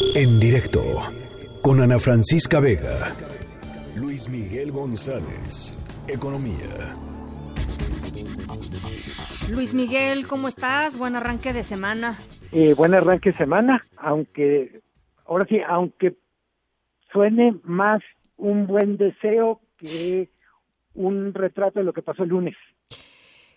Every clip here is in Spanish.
En directo con Ana Francisca Vega. Luis Miguel González, Economía. Luis Miguel, ¿cómo estás? Buen arranque de semana. Eh, buen arranque de semana, aunque ahora sí, aunque suene más un buen deseo que un retrato de lo que pasó el lunes.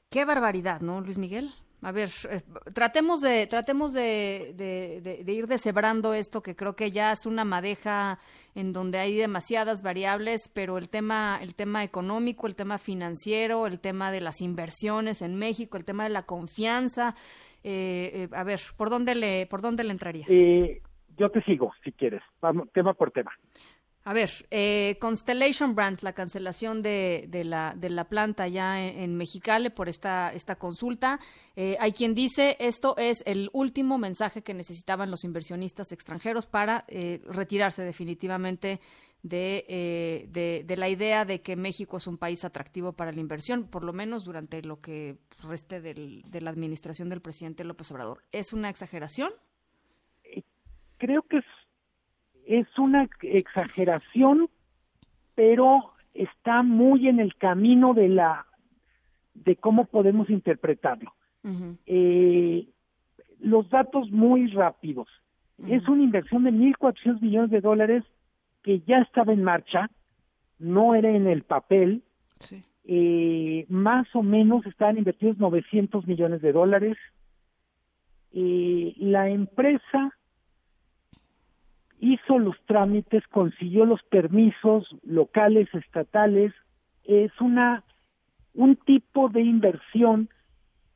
Qué barbaridad, ¿no, Luis Miguel? A ver, eh, tratemos de tratemos de, de, ir deshebrando esto que creo que ya es una madeja en donde hay demasiadas variables, pero el tema el tema económico, el tema financiero, el tema de las inversiones en México, el tema de la confianza, eh, eh, a ver, ¿por dónde le por dónde le entrarías? yo te sigo, si quieres, Vamos, tema por tema. A ver, eh, Constellation Brands, la cancelación de, de, la, de la planta ya en, en Mexicali por esta, esta consulta. Eh, hay quien dice esto es el último mensaje que necesitaban los inversionistas extranjeros para eh, retirarse definitivamente de, de, la idea de que México es un país atractivo para la inversión, por lo menos durante lo que reste de la administración del presidente López Obrador. ¿Es una exageración? Creo que es es una exageración, pero está muy en el camino de la de cómo podemos interpretarlo. eh, los datos muy rápidos. Es una inversión de 1.400 millones de dólares que ya estaba en marcha, no era en el papel. Eh, más o menos estaban invertidos 900 millones de dólares. Eh, la empresa hizo los trámites, consiguió los permisos locales, estatales, es una un tipo de inversión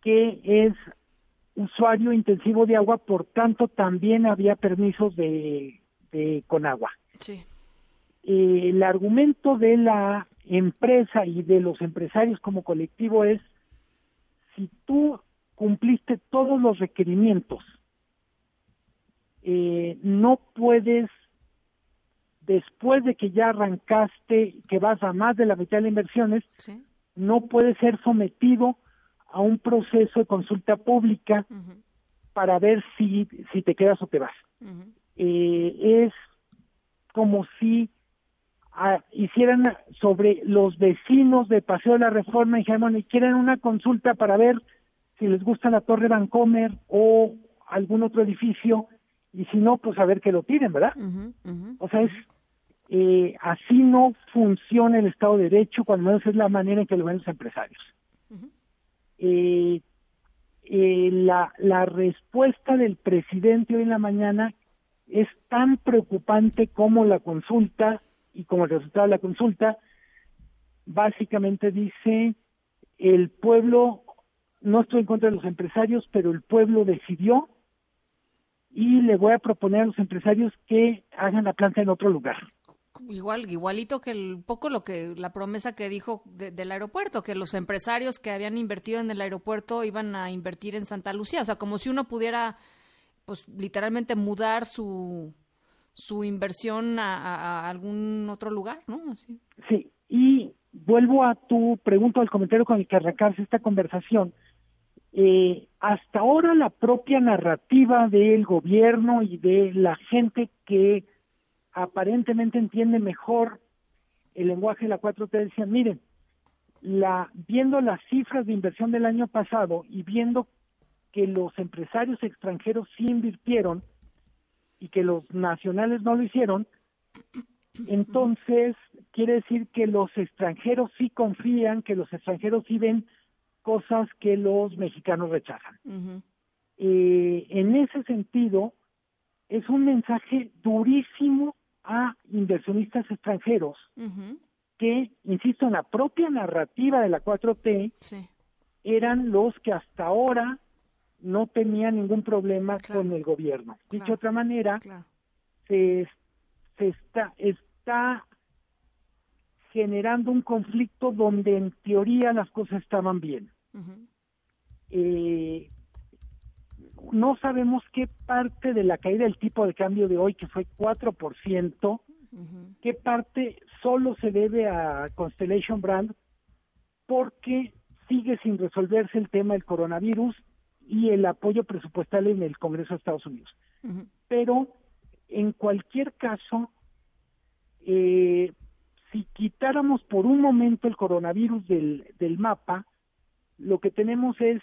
que es usuario intensivo de agua, por tanto también había permisos de, de con agua. Sí. Eh, el argumento de la empresa y de los empresarios como colectivo es si tú cumpliste todos los requerimientos eh, no puedes, después de que ya arrancaste, que vas a más de la mitad de inversiones, no puedes ser sometido a un proceso de consulta pública para ver si, si te quedas o te vas. eh, es como si ah, hicieran sobre los vecinos de Paseo de la Reforma y dijeron, y quieren una consulta para ver si les gusta la Torre Vancomer o algún otro edificio y si no, pues a ver que lo tiren, ¿verdad? o sea, es eh, así no funciona el Estado de Derecho, cuando menos es la manera en que lo ven los empresarios. eh, eh, la, la respuesta del presidente hoy en la mañana es tan preocupante como la consulta y como el resultado de la consulta, básicamente dice, el pueblo, no estoy en contra de los empresarios, pero el pueblo decidió le voy a proponer a los empresarios que hagan la planta en otro lugar. Igual, igualito que el poco lo que la promesa que dijo del aeropuerto, que los empresarios que habían invertido en el aeropuerto iban a invertir en Santa Lucía, o sea, como si uno pudiera, pues, literalmente mudar su su inversión a, algún otro lugar, ¿no? Sí, y vuelvo a tu pregunta, al comentario con el que arrancarse esta conversación eh, hasta ahora la propia narrativa del gobierno y de la gente que aparentemente entiende mejor el lenguaje de la 4T decían, miren, la, viendo las cifras de inversión del año pasado y viendo que los empresarios extranjeros sí invirtieron y que los nacionales no lo hicieron, entonces quiere decir que los extranjeros sí confían, que los extranjeros sí ven cosas que los mexicanos rechazan. Eh, en ese sentido, es un mensaje durísimo a inversionistas extranjeros que, insisto, en la propia narrativa de la 4T, eran los que hasta ahora no tenían ningún problema con el gobierno. Dicho de otra manera, se, se está, está generando un conflicto donde en teoría las cosas estaban bien eh, no sabemos qué parte de la caída del tipo de cambio de hoy, que fue 4%, qué parte solo se debe a Constellation Brand, porque sigue sin resolverse el tema del coronavirus y el apoyo presupuestal en el Congreso de Estados Unidos. Pero en cualquier caso, eh, si quitáramos por un momento el coronavirus del, del mapa, lo que tenemos es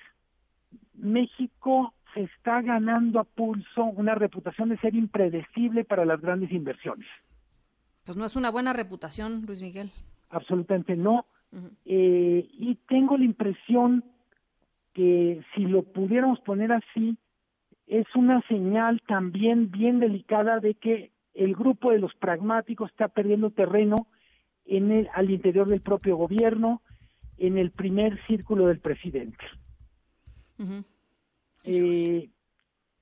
México se está ganando a pulso una reputación de ser impredecible para las grandes inversiones. Pues no es una buena reputación, Luis Miguel. Absolutamente no. Eh, y tengo la impresión que si lo pudiéramos poner así, es una señal también bien delicada de que el grupo de los pragmáticos está perdiendo terreno en el, al interior del propio gobierno, en el primer círculo del presidente. eh,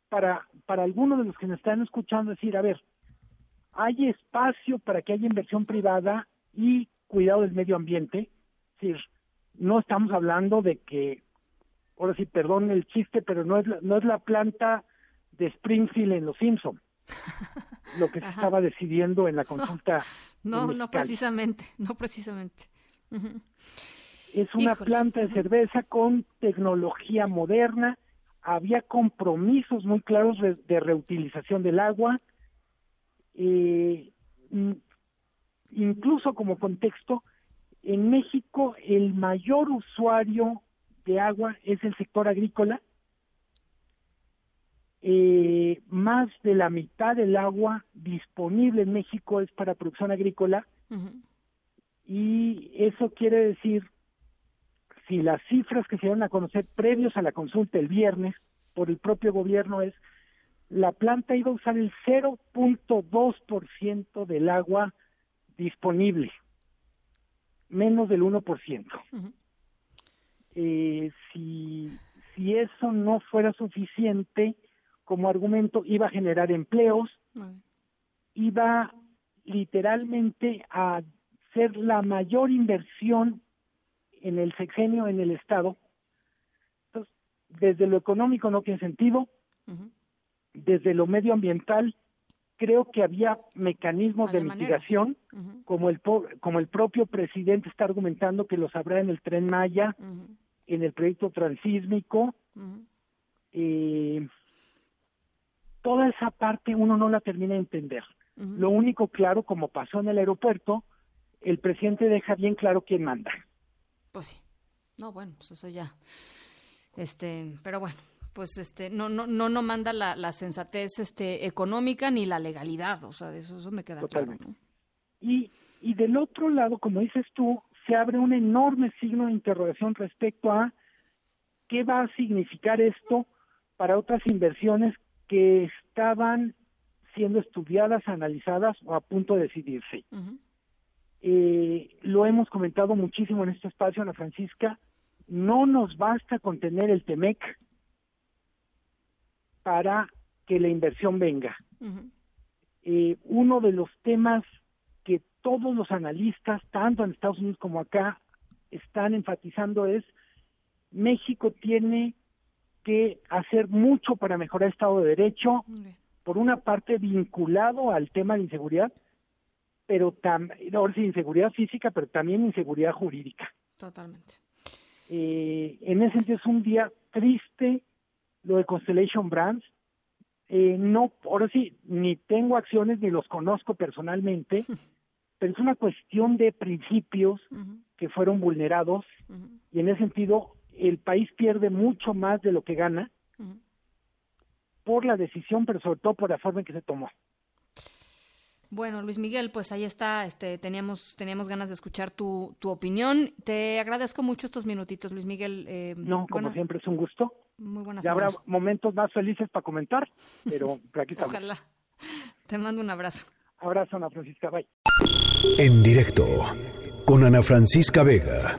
para, para algunos de los que nos están escuchando decir, a ver, hay espacio para que haya inversión privada y cuidado del medio ambiente. Es decir, no estamos hablando de que, ahora sí, perdón el chiste, pero no es la, no es la planta de Springfield en Los Simpson lo que se estaba decidiendo en la consulta. No, no, precisamente, no precisamente. Es una planta de cerveza con tecnología moderna, había compromisos muy claros de, reutilización del agua, eh, incluso como contexto, en México el mayor usuario de agua es el sector agrícola. Eh, más de la mitad del agua disponible en México es para producción agrícola. Y eso quiere decir si las cifras que se van a conocer previos a la consulta el viernes por el propio gobierno es la planta iba a usar el 0.2% del agua disponible, menos del 1%. eh, si, si eso no fuera suficiente como argumento, iba a generar empleos, iba literalmente a ser la mayor inversión en el sexenio en el Estado. Entonces, desde lo económico no tiene sentido, desde lo medioambiental creo que había mecanismos de mitigación, como el como el propio presidente está argumentando que los habrá en el tren Maya, en el proyecto transísmico. Eh, toda esa parte uno no la termina de entender. Lo único claro, como pasó en el aeropuerto, el presidente deja bien claro quién manda. Pues sí. No, bueno, pues eso ya. Este, pero bueno, pues este no no no no manda la, la sensatez este económica ni la legalidad, o sea, de eso, eso me queda claro. Y y del otro lado, como dices tú, se abre un enorme signo de interrogación respecto a qué va a significar esto para otras inversiones que estaban siendo estudiadas, analizadas o a punto de decidirse. Eh, lo hemos comentado muchísimo en este espacio, Ana Francisca, no nos basta con tener el TEMEC para que la inversión venga. eh, uno de los temas que todos los analistas, tanto en Estados Unidos como acá, están enfatizando es México tiene que hacer mucho para mejorar el Estado de Derecho, por una parte vinculado al tema de inseguridad, pero también, ahora sí, inseguridad física, pero también inseguridad jurídica. Totalmente. Eh, en ese sentido es un día triste lo de Constellation Brands. Eh, no, ahora sí, ni tengo acciones ni los conozco personalmente, pero es una cuestión de principios que fueron vulnerados y en ese sentido el país pierde mucho más de lo que gana por la decisión, pero sobre todo por la forma en que se tomó. Bueno, Luis Miguel, pues ahí está. Este, teníamos, teníamos ganas de escuchar tu, tu opinión. Te agradezco mucho estos minutitos, Luis Miguel. Eh, no, como siempre es un gusto. Muy buenas. Ya habrá momentos más felices para comentar, pero, pero aquí estamos. Ojalá. Te mando un abrazo. Abrazo, Ana Francisca. Bye. En directo con Ana Francisca Vega.